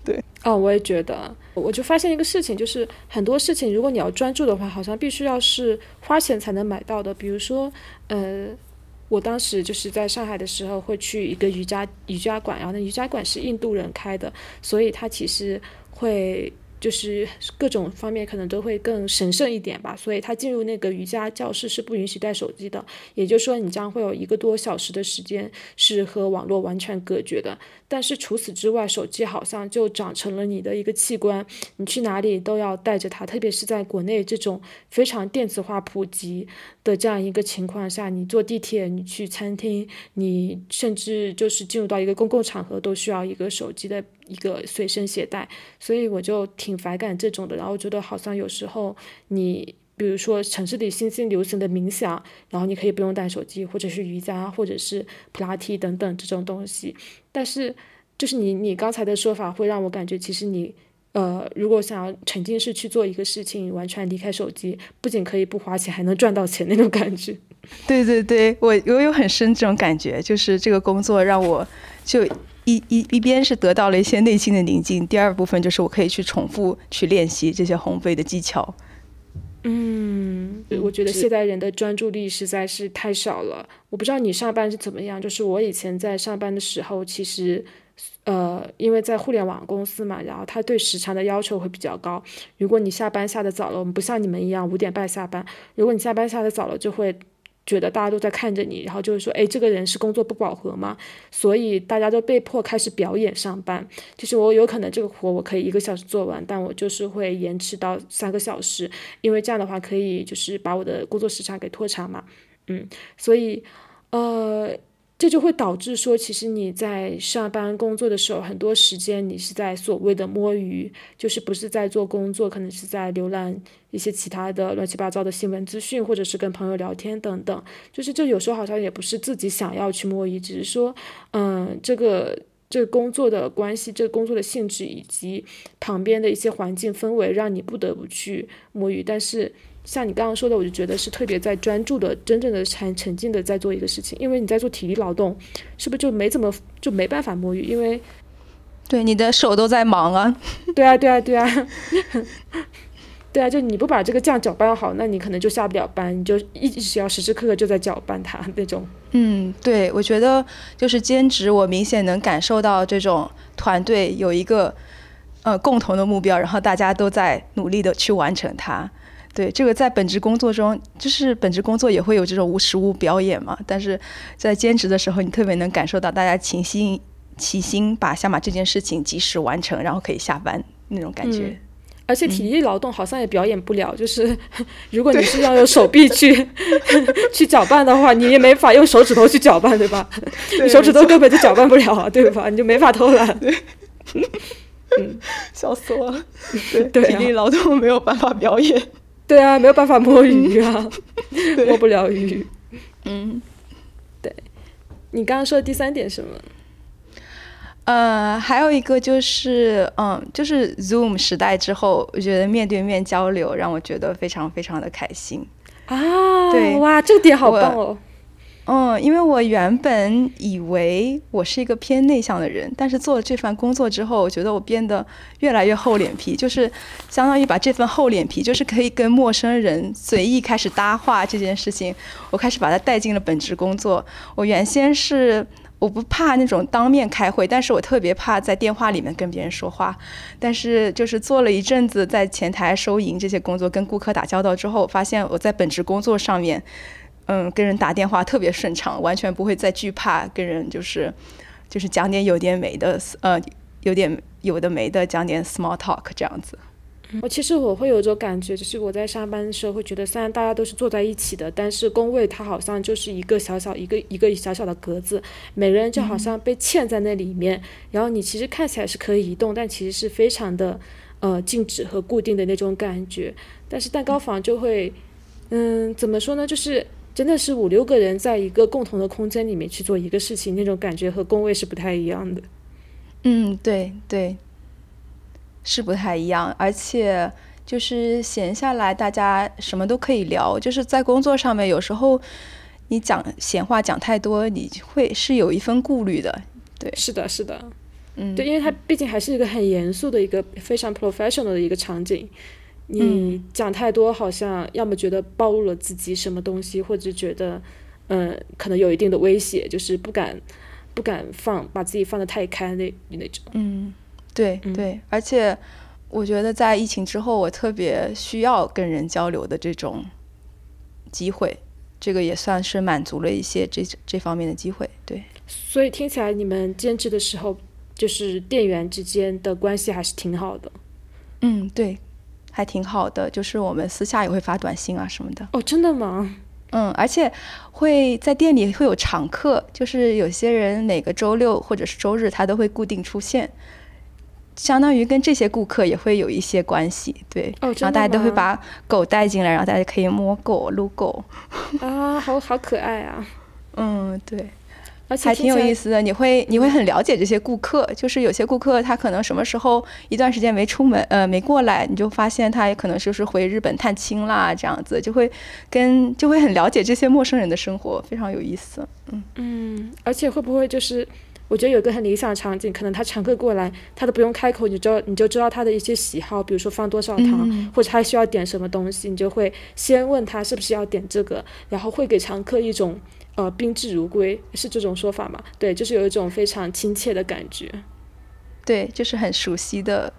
对，哦，我也觉得。我就发现一个事情，就是很多事情，如果你要专注的话，好像必须要是花钱才能买到的。比如说，呃，我当时就是在上海的时候，会去一个瑜伽瑜伽馆，然后那瑜伽馆是印度人开的，所以他其实会。就是各种方面可能都会更神圣一点吧，所以他进入那个瑜伽教室是不允许带手机的，也就是说你将会有一个多小时的时间是和网络完全隔绝的。但是除此之外，手机好像就长成了你的一个器官，你去哪里都要带着它，特别是在国内这种非常电子化普及的这样一个情况下，你坐地铁，你去餐厅，你甚至就是进入到一个公共场合都需要一个手机的一个随身携带，所以我就挺反感这种的，然后觉得好像有时候你。比如说城市里新兴流行的冥想，然后你可以不用带手机，或者是瑜伽，或者是普拉提等等这种东西。但是，就是你你刚才的说法会让我感觉，其实你呃，如果想要沉浸式去做一个事情，完全离开手机，不仅可以不花钱，还能赚到钱那种感觉。对对对，我我有很深这种感觉，就是这个工作让我就一一一边是得到了一些内心的宁静，第二部分就是我可以去重复去练习这些烘焙的技巧。嗯，我觉得现代人的专注力实在是太少了。我不知道你上班是怎么样，就是我以前在上班的时候，其实，呃，因为在互联网公司嘛，然后他对时长的要求会比较高。如果你下班下的早了，我们不像你们一样五点半下班，如果你下班下的早了，就会。觉得大家都在看着你，然后就是说，哎，这个人是工作不饱和吗？所以大家都被迫开始表演上班。就是我有可能这个活我可以一个小时做完，但我就是会延迟到三个小时，因为这样的话可以就是把我的工作时长给拖长嘛。嗯，所以，呃。这就会导致说，其实你在上班工作的时候，很多时间你是在所谓的摸鱼，就是不是在做工作，可能是在浏览一些其他的乱七八糟的新闻资讯，或者是跟朋友聊天等等。就是这有时候好像也不是自己想要去摸鱼，只是说，嗯，这个这个工作的关系，这个工作的性质以及旁边的一些环境氛围，让你不得不去摸鱼，但是。像你刚刚说的，我就觉得是特别在专注的、真正的沉沉浸的在做一个事情。因为你在做体力劳动，是不是就没怎么就没办法摸鱼？因为，对，你的手都在忙啊。对啊，对啊，对啊，对啊，就你不把这个酱搅拌好，那你可能就下不了班，你就一直要时时刻刻就在搅拌它那种。嗯，对，我觉得就是兼职，我明显能感受到这种团队有一个呃共同的目标，然后大家都在努力的去完成它。对，这个在本职工作中，就是本职工作也会有这种无实物表演嘛。但是在兼职的时候，你特别能感受到大家齐心齐心把想把这件事情及时完成，然后可以下班那种感觉。而且体力劳动好像也表演不了，就是 如果你是要用手臂去 去搅拌的话，你也没法用手指头去搅拌，对吧？你手指头根本就搅拌不了，对吧？你就没法偷懒。嗯，笑死我了。对，体力劳动没有办法表演。对啊，没有办法摸鱼啊，摸不了鱼。嗯，对。你刚刚说的第三点什么？呃，还有一个就是，嗯，就是 Zoom 时代之后，我觉得面对面交流让我觉得非常非常的开心。啊，对，哇，这个点好棒哦。嗯，因为我原本以为我是一个偏内向的人，但是做了这份工作之后，我觉得我变得越来越厚脸皮，就是相当于把这份厚脸皮，就是可以跟陌生人随意开始搭话这件事情，我开始把它带进了本职工作。我原先是我不怕那种当面开会，但是我特别怕在电话里面跟别人说话。但是就是做了一阵子在前台收银这些工作，跟顾客打交道之后，发现我在本职工作上面。嗯，跟人打电话特别顺畅，完全不会再惧怕跟人就是，就是讲点有点没的，呃，有点有的没的，讲点 small talk 这样子。我其实我会有一种感觉，就是我在上班的时候会觉得，虽然大家都是坐在一起的，但是工位它好像就是一个小小一个一个小小的格子，每个人就好像被嵌在那里面。然后你其实看起来是可以移动，但其实是非常的呃静止和固定的那种感觉。但是蛋糕房就会，嗯，怎么说呢？就是。真的是五六个人在一个共同的空间里面去做一个事情，那种感觉和工位是不太一样的。嗯，对对，是不太一样。而且就是闲下来，大家什么都可以聊。就是在工作上面，有时候你讲闲话讲太多，你会是有一份顾虑的。对，是的，是的。嗯，对，因为它毕竟还是一个很严肃的一个非常 professional 的一个场景。你讲太多，好像要么觉得暴露了自己什么东西，或者觉得，嗯，可能有一定的威胁，就是不敢，不敢放，把自己放得太开那那种。嗯，对对，而且我觉得在疫情之后，我特别需要跟人交流的这种机会，这个也算是满足了一些这这方面的机会。对，所以听起来你们兼职的时候，就是店员之间的关系还是挺好的。嗯，对，还挺好的，就是我们私下也会发短信啊什么的。哦，真的吗？嗯，而且会在店里会有常客，就是有些人每个周六或者是周日他都会固定出现，相当于跟这些顾客也会有一些关系，对。哦，然后大家都会把狗带进来，然后大家可以摸狗、撸狗。啊，好好可爱啊！嗯，对。还挺有意思的，你会你会很了解这些顾客，就是有些顾客他可能什么时候一段时间没出门，呃，没过来，你就发现他也可能就是回日本探亲啦，这样子就会跟就会很了解这些陌生人的生活，非常有意思。嗯嗯，而且会不会就是我觉得有个很理想的场景，可能他常客过来，他都不用开口，你知道你就知道他的一些喜好，比如说放多少糖，或者他需要点什么东西，你就会先问他是不是要点这个，然后会给常客一种。呃，宾至如归是这种说法吗？对，就是有一种非常亲切的感觉。对，就是很熟悉的，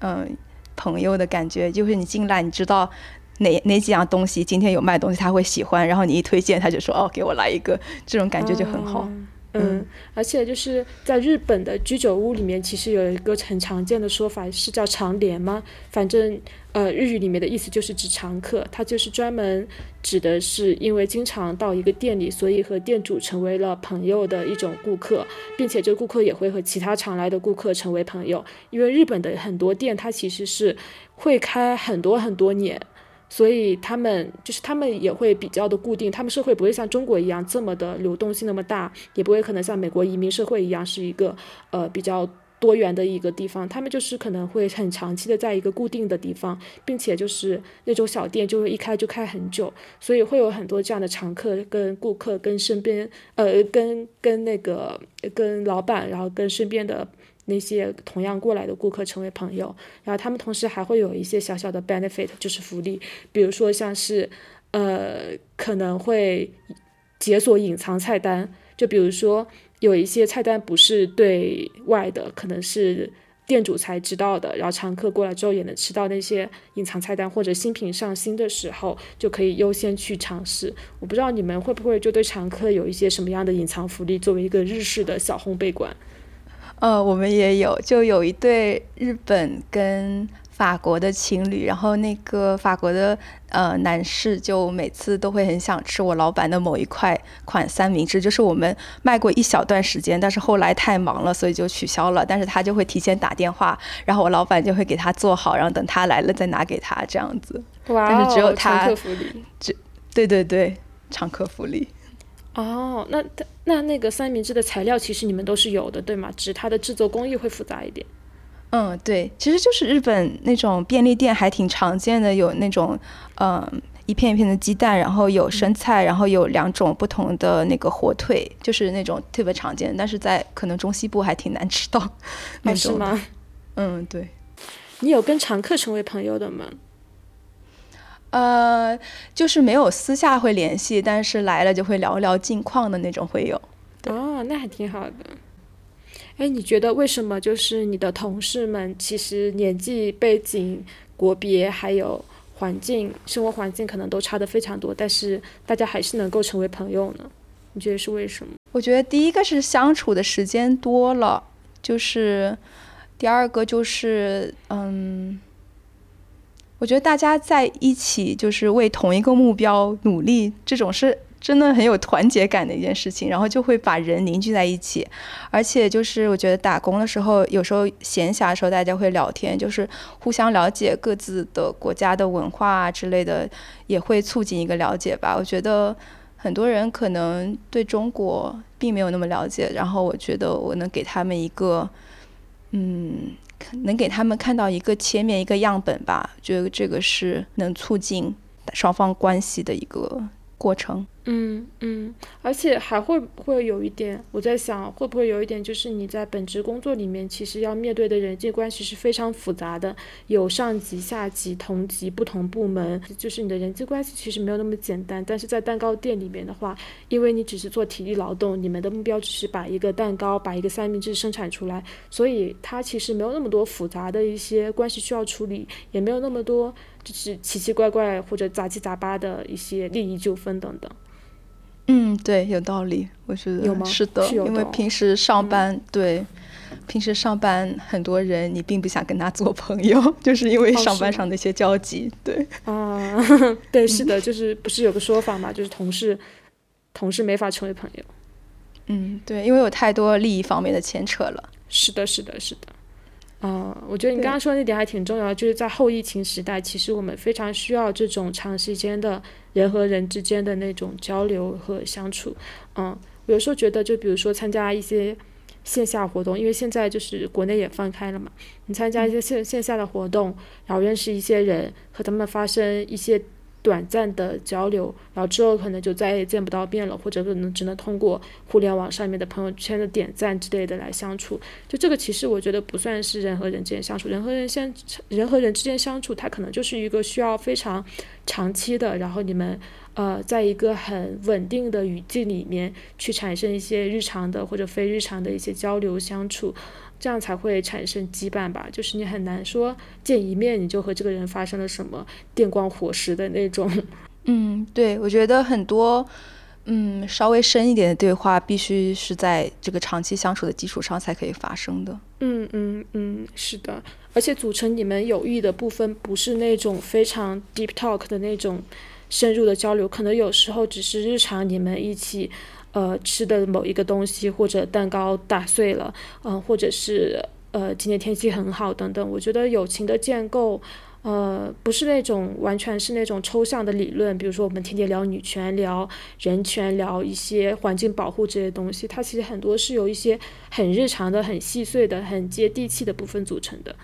嗯，朋友的感觉。就是你进来，你知道哪哪几样东西今天有卖东西，他会喜欢，然后你一推荐，他就说哦，给我来一个，这种感觉就很好。嗯，嗯而且就是在日本的居酒屋里面，其实有一个很常见的说法是叫常连吗？反正呃，日语里面的意思就是指常客，它就是专门指的是因为经常到一个店里，所以和店主成为了朋友的一种顾客，并且这个顾客也会和其他常来的顾客成为朋友。因为日本的很多店，它其实是会开很多很多年。所以他们就是他们也会比较的固定，他们社会不会像中国一样这么的流动性那么大，也不会可能像美国移民社会一样是一个呃比较多元的一个地方。他们就是可能会很长期的在一个固定的地方，并且就是那种小店就是一开就开很久，所以会有很多这样的常客跟顾客跟身边呃跟跟那个跟老板，然后跟身边的。那些同样过来的顾客成为朋友，然后他们同时还会有一些小小的 benefit，就是福利，比如说像是，呃，可能会解锁隐藏菜单，就比如说有一些菜单不是对外的，可能是店主才知道的，然后常客过来之后也能吃到那些隐藏菜单，或者新品上新的时候就可以优先去尝试。我不知道你们会不会就对常客有一些什么样的隐藏福利，作为一个日式的小烘焙馆。呃，我们也有，就有一对日本跟法国的情侣，然后那个法国的呃男士就每次都会很想吃我老板的某一块款三明治，就是我们卖过一小段时间，但是后来太忙了，所以就取消了。但是他就会提前打电话，然后我老板就会给他做好，然后等他来了再拿给他这样子。哇，但是只有他，常客福利，这，对对对，常客福利。哦，那那那个三明治的材料其实你们都是有的，对吗？只是它的制作工艺会复杂一点。嗯，对，其实就是日本那种便利店还挺常见的，有那种嗯一片一片的鸡蛋，然后有生菜，然后有两种不同的那个火腿，就是那种特别常见，但是在可能中西部还挺难吃到。哦，是吗？嗯，对。你有跟常客成为朋友的吗？呃，就是没有私下会联系，但是来了就会聊聊近况的那种会有。哦，那还挺好的。哎，你觉得为什么就是你的同事们其实年纪、背景、国别还有环境、生活环境可能都差的非常多，但是大家还是能够成为朋友呢？你觉得是为什么？我觉得第一个是相处的时间多了，就是第二个就是嗯。我觉得大家在一起就是为同一个目标努力，这种是真的很有团结感的一件事情，然后就会把人凝聚在一起。而且就是我觉得打工的时候，有时候闲暇的时候大家会聊天，就是互相了解各自的国家的文化啊之类的，也会促进一个了解吧。我觉得很多人可能对中国并没有那么了解，然后我觉得我能给他们一个，嗯。能给他们看到一个切面、一个样本吧，觉得这个是能促进双方关系的一个过程。嗯嗯，而且还会不会有一点，我在想会不会有一点，就是你在本职工作里面，其实要面对的人际关系是非常复杂的，有上级、下级、同级、不同部门，就是你的人际关系其实没有那么简单。但是在蛋糕店里面的话，因为你只是做体力劳动，你们的目标只是把一个蛋糕、把一个三明治生产出来，所以它其实没有那么多复杂的一些关系需要处理，也没有那么多就是奇奇怪怪或者杂七杂八的一些利益纠纷等等。嗯，对，有道理，我觉得有吗？是的，因为平时上班，对，平时上班很多人你并不想跟他做朋友，就是因为哦上班上的一些交集，对，啊，对，是的，就是不是有个说法嘛，就是同事，同事没法成为朋友。嗯，对，因为有太多利益方面的牵扯了，是的，是的，是的。嗯，我觉得你刚刚说的那点还挺重要的，就是在后疫情时代，其实我们非常需要这种长时间的人和人之间的那种交流和相处。嗯，我有时候觉得，就比如说参加一些线下活动，因为现在就是国内也放开了嘛，你参加一些线线下的活动，然后认识一些人，和他们发生一些短暂的交流，然后之后可能就再也见不到面了，或者可能只能通过互联网上面的朋友圈的点赞之类的来相处。就这个其实我觉得不算是人和人之间相处，人和人相人和人之间相处，它可能就是一个需要非常长期的，然后你们呃在一个很稳定的语境里面去产生一些日常的或者非日常的一些交流相处。这样才会产生羁绊吧，就是你很难说见一面你就和这个人发生了什么电光火石的那种。嗯，对，我觉得很多，嗯，稍微深一点的对话，必须是在这个长期相处的基础上才可以发生的。嗯嗯嗯，是的，而且组成你们友谊的部分不是那种非常 deep talk 的那种深入的交流，可能有时候只是日常你们一起呃吃的某一个东西，或者蛋糕打碎了，嗯、或者是呃今天天气很好等等。我觉得友情的建构。呃，不是那种完全是那种抽象的理论，比如说我们天天聊女权、聊人权、聊一些环境保护这些东西，它其实很多是由一些很日常的、很细碎的、很接地气的部分组成的。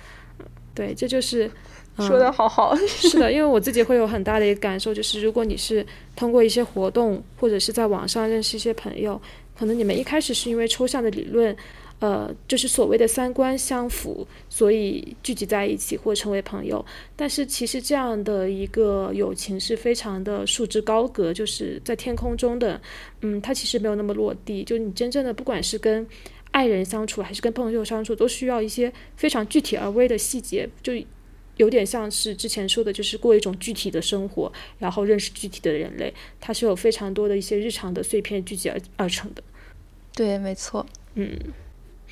对，这就是。嗯、说的好好，是的，因为我自己会有很大的一个感受，就是如果你是通过一些活动或者是在网上认识一些朋友，可能你们一开始是因为抽象的理论，呃，就是所谓的三观相符，所以聚集在一起或成为朋友。但是其实这样的一个友情是非常的束之高阁，就是在天空中的，嗯，它其实没有那么落地。就你真正的不管是跟爱人相处还是跟朋友相处，都需要一些非常具体而微的细节，就有点像是之前说的，就是过一种具体的生活，然后认识具体的人类，它是有非常多的一些日常的碎片聚集而而成的。对，没错。嗯，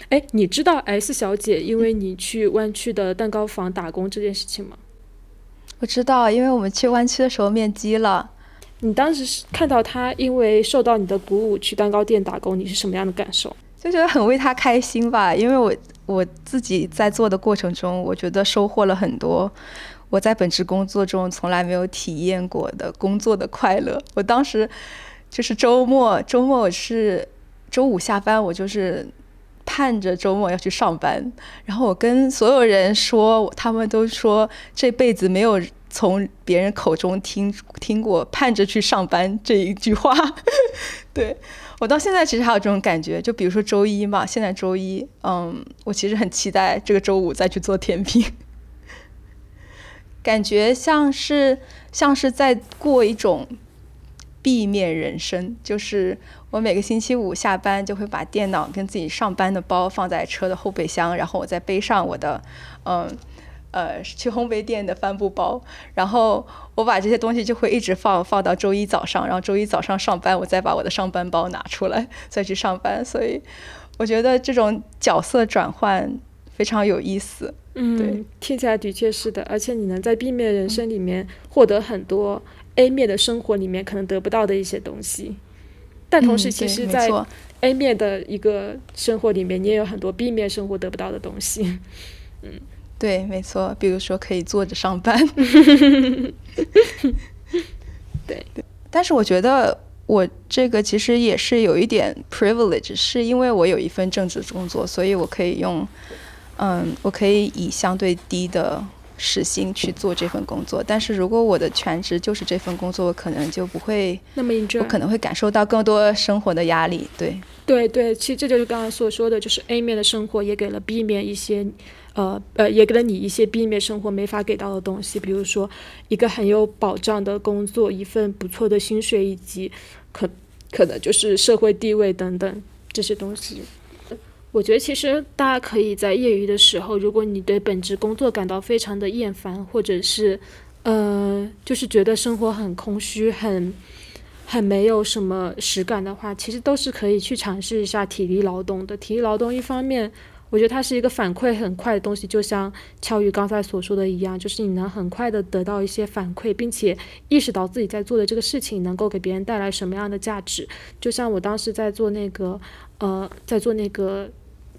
哎，你知道 S 小姐因为你去湾区的蛋糕房打工这件事情吗？我知道，因为我们去湾区的时候面基了。你当时是看到她因为受到你的鼓舞去蛋糕店打工，你是什么样的感受？就觉得很为他开心吧，因为我我自己在做的过程中，我觉得收获了很多我在本职工作中从来没有体验过的工作的快乐。我当时就是周末，周末我是周五下班，我就是盼着周末要去上班，然后我跟所有人说，他们都说这辈子没有从别人口中听听过盼着去上班这一句话，对。我到现在其实还有这种感觉，就比如说周一嘛，现在周一，嗯，我其实很期待这个周五再去做甜品，感觉像是像是在过一种避面人生，就是我每个星期五下班就会把电脑跟自己上班的包放在车的后备箱，然后我再背上我的，嗯。呃，去烘焙店的帆布包，然后我把这些东西就会一直放放到周一早上，然后周一早上上班，我再把我的上班包拿出来再去上班。所以我觉得这种角色转换非常有意思。嗯，对，听起来的确是的，而且你能在 B 面人生里面获得很多 A 面的生活里面可能得不到的一些东西，但同时其实，在 A 面的一个生活里面，你也有很多 B 面生活得不到的东西。对，没错，比如说可以坐着上班。对，但是我觉得我这个其实也是有一点 privilege，是因为我有一份正职工作，所以我可以用，嗯，我可以以相对低的时薪去做这份工作。但是如果我的全职就是这份工作，我可能就不会那么 enjoy，我可能会感受到更多生活的压力。对，对对，其实这就是刚刚所说的，就是 A 面的生活也给了 B 面一些，呃呃，也给了你一些避免生活没法给到的东西，比如说一个很有保障的工作，一份不错的薪水，以及可可能就是社会地位等等这些东西。我觉得其实大家可以在业余的时候，如果你对本职工作感到非常的厌烦，或者是，呃，就是觉得生活很空虚、很很没有什么实感的话，其实都是可以去尝试一下体力劳动的。体力劳动一方面，我觉得它是一个反馈很快的东西，就像乔宇刚才所说的一样，就是你能很快的得到一些反馈，并且意识到自己在做的这个事情能够给别人带来什么样的价值。就像我当时在做那个，呃，在做那个。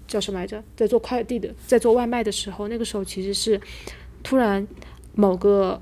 叫什么来着？在做快递的，在做外卖的时候，那个时候其实是突然某个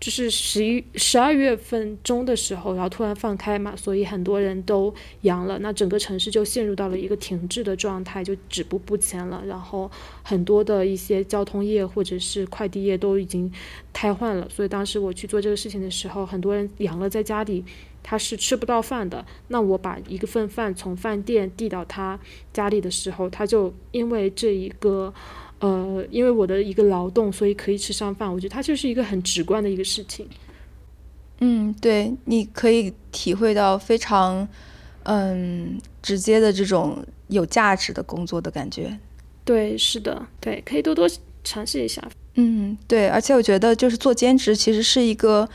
就是十一十二月份中的时候，然后突然放开嘛，所以很多人都阳了，那整个城市就陷入到了一个停滞的状态，就止步不前了。然后很多的一些交通业或者是快递业都已经瘫痪了。所以当时我去做这个事情的时候，很多人阳了，在家里。他是吃不到饭的，那我把一个份饭从饭店递到他家里的时候，他就因为这一个，呃，因为我的一个劳动，所以可以吃上饭。我觉得它就是一个很直观的一个事情。嗯，对，你可以体会到非常，嗯，直接的这种有价值的工作的感觉。对，是的，对，可以多多尝试一下。嗯，对，而且我觉得就是做兼职其实是一个。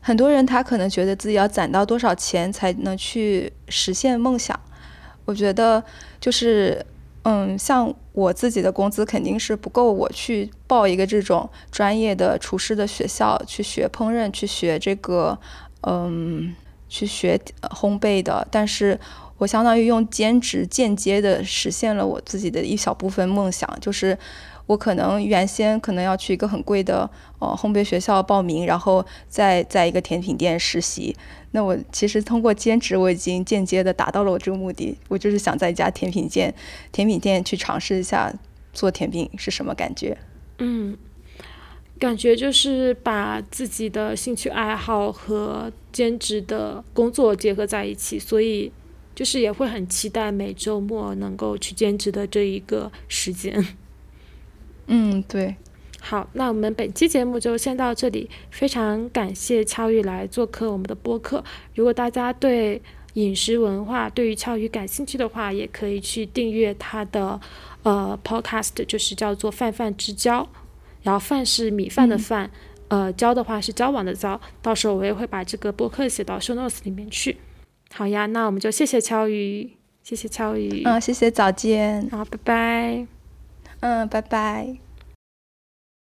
很多人他可能觉得自己要攒到多少钱才能去实现梦想。我觉得就是，嗯，像我自己的工资肯定是不够我去报一个这种专业的厨师的学校去学烹饪，去学这个，嗯，去学烘焙的。但是我相当于用兼职间接的实现了我自己的一小部分梦想，就是。我可能原先可能要去一个很贵的呃烘焙学校报名，然后再在一个甜品店实习。那我其实通过兼职，我已经间接的达到了我这个目的。我就是想在一家甜品店，甜品店去尝试一下做甜品是什么感觉。嗯，感觉就是把自己的兴趣爱好和兼职的工作结合在一起，所以就是也会很期待每周末能够去兼职的这一个时间。嗯，对，好，那我们本期节目就先到这里。非常感谢俏玉来做客我们的播客。如果大家对饮食文化、对于俏鱼感兴趣的话，也可以去订阅他的呃 podcast，就是叫做“饭饭之交”。然后“饭”是米饭的“饭”，呃，“交”的话是交往的“交”。到时候我也会把这个播客写到 show notes 里面去。好呀，那我们就谢谢俏鱼，谢谢俏鱼。嗯，谢谢早见。好，拜拜。嗯，拜拜。